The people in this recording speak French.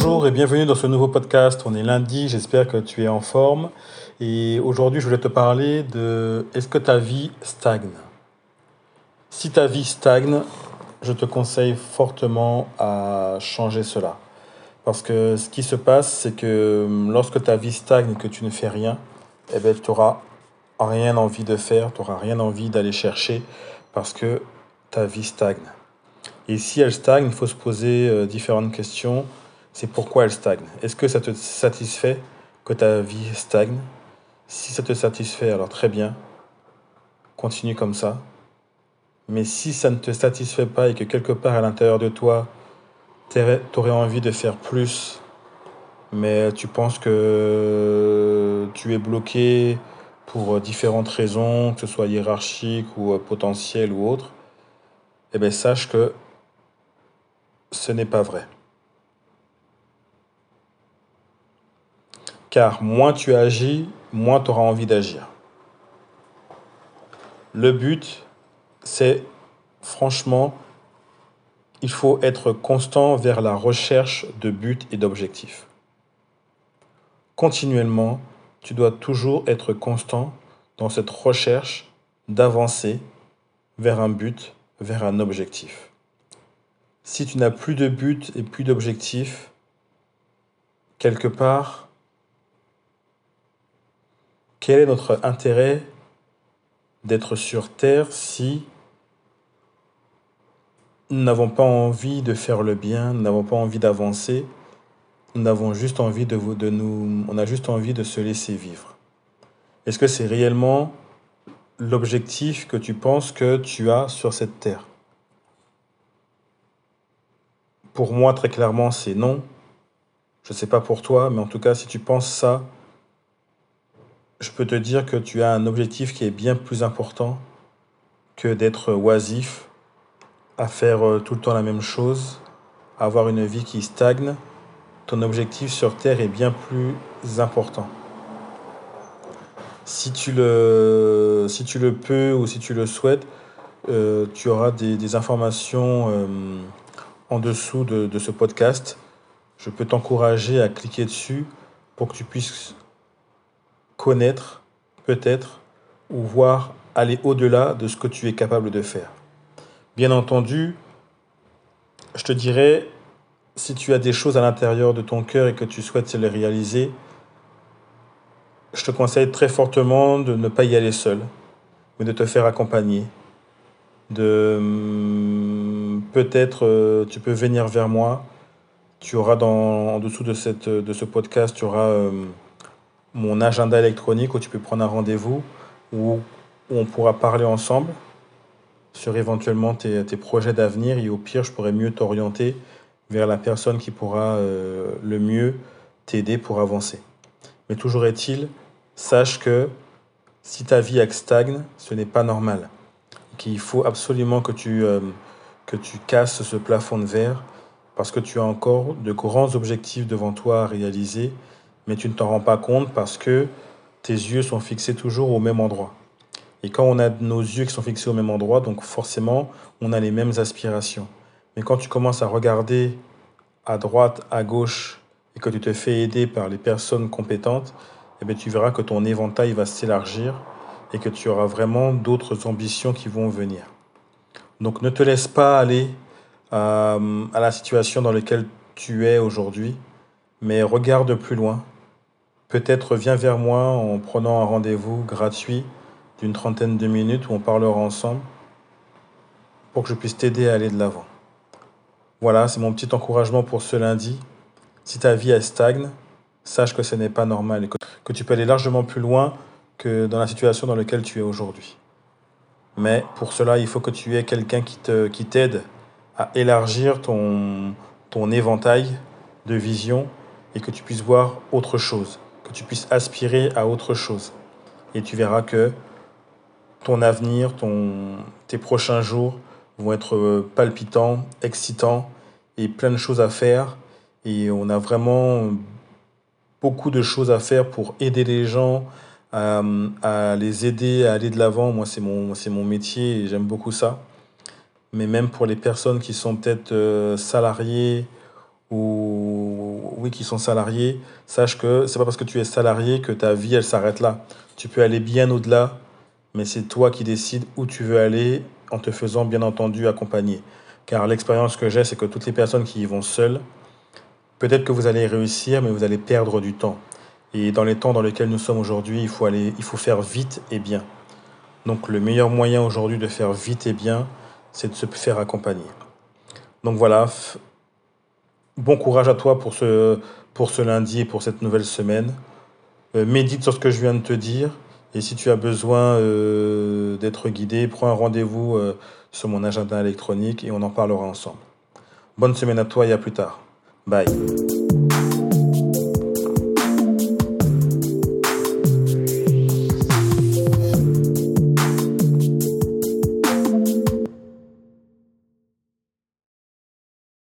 Bonjour et bienvenue dans ce nouveau podcast. On est lundi, j'espère que tu es en forme. Et aujourd'hui, je voulais te parler de est-ce que ta vie stagne? Si ta vie stagne, je te conseille fortement à changer cela. Parce que ce qui se passe, c'est que lorsque ta vie stagne et que tu ne fais rien, eh ben, tu n'auras rien envie de faire, tu n'auras rien envie d'aller chercher parce que ta vie stagne. Et si elle stagne, il faut se poser euh, différentes questions. C'est pourquoi elle stagne. Est-ce que ça te satisfait que ta vie stagne? Si ça te satisfait, alors très bien. Continue comme ça. Mais si ça ne te satisfait pas et que quelque part à l'intérieur de toi, tu aurais envie de faire plus, mais tu penses que tu es bloqué pour différentes raisons, que ce soit hiérarchique ou potentiel ou autre, eh bien sache que ce n'est pas vrai. Car moins tu agis, moins tu auras envie d'agir. Le but, c'est franchement, il faut être constant vers la recherche de buts et d'objectifs. Continuellement, tu dois toujours être constant dans cette recherche d'avancer vers un but, vers un objectif. Si tu n'as plus de but et plus d'objectif, quelque part, quel est notre intérêt d'être sur Terre si nous n'avons pas envie de faire le bien, nous n'avons pas envie d'avancer, nous avons juste envie de, de nous, on a juste envie de se laisser vivre? Est-ce que c'est réellement l'objectif que tu penses que tu as sur cette terre? Pour moi, très clairement, c'est non. Je ne sais pas pour toi, mais en tout cas, si tu penses ça, je peux te dire que tu as un objectif qui est bien plus important que d'être oisif, à faire euh, tout le temps la même chose, avoir une vie qui stagne ton objectif sur Terre est bien plus important. Si tu le, si tu le peux ou si tu le souhaites, euh, tu auras des, informations euh, en dessous de, de, ce podcast. Je peux t'encourager à cliquer dessus pour que tu puisses connaître, peut-être, ou voir aller au-delà de ce que tu es capable de faire. Bien entendu, je te dirais, si tu as des choses à l'intérieur de ton cœur et que tu souhaites les réaliser, je te conseille très fortement de ne pas y aller seul, mais de te faire accompagner. De hum, peut-être euh, tu peux venir vers moi. Tu auras dans, en dessous de, cette, de ce podcast, tu auras hum, mon agenda électronique où tu peux prendre un rendez-vous, où, on pourra parler ensemble sur éventuellement tes, tes projets d'avenir et au pire, je pourrais mieux t'orienter vers la personne qui pourra euh, le mieux t'aider pour avancer. Mais toujours est-il, sache que si ta vie stagne, ce n'est pas normal. Qu'il faut absolument que tu, euh, que tu casses ce plafond de verre parce que tu as encore de grands objectifs devant toi à réaliser, mais tu ne t'en rends pas compte parce que tes yeux sont fixés toujours au même endroit. Et quand on a nos yeux qui sont fixés au même endroit, donc forcément, on a les mêmes aspirations. Mais quand tu commences à regarder à droite, à gauche, et que tu te fais aider par les personnes compétentes, eh bien, tu verras que ton éventail va s'élargir et que tu auras vraiment d'autres ambitions qui vont venir. Donc ne te laisse pas aller euh, à la situation dans laquelle tu es aujourd'hui, mais regarde plus loin. Peut-être viens vers moi en prenant un rendez-vous gratuit d'une trentaine de minutes où on parlera ensemble pour que je puisse t'aider à aller de l'avant. Voilà, c'est mon petit encouragement pour ce lundi. Si ta vie est stagne, sache que ce n'est pas normal et que, tu peux aller largement plus loin que dans la situation dans laquelle tu es aujourd'hui. Mais pour cela, il faut que tu aies quelqu'un qui t'aide qui à élargir ton, ton éventail de vision et que tu puisses voir autre chose, que tu puisses aspirer à autre chose. Et tu verras que ton avenir, ton, tes prochains jours vont être euh, palpitants, excitants et plein de choses à faire. Et on a vraiment beaucoup de choses à faire pour aider les gens, à, les aider à aller de l'avant. Moi, c'est mon, c'est mon métier et j'aime beaucoup ça. Mais même pour les personnes qui sont peut-être euh, salariées ou oui, qui sont salariés, sache que c'est pas parce que tu es salarié que ta vie elle s'arrête là. Tu peux aller bien au-delà, mais c'est toi qui décides où tu veux aller en te faisant bien entendu accompagner. Car l'expérience que j'ai, c'est que toutes les personnes qui y vont seules, peut-être que vous allez réussir, mais vous allez perdre du temps. Et dans les temps dans lesquels nous sommes aujourd'hui, il faut aller, il faut faire vite et bien. Donc le meilleur moyen aujourd'hui de faire vite et bien, c'est de se faire accompagner. Donc voilà, bon courage à toi pour ce, lundi et pour cette nouvelle semaine. Euh, médite sur ce que je viens de te dire. Et si tu as besoin euh, d'être guidé, prends un rendez-vous euh, sur mon agenda électronique et on en parlera ensemble. Bonne semaine à toi et à plus tard. Bye.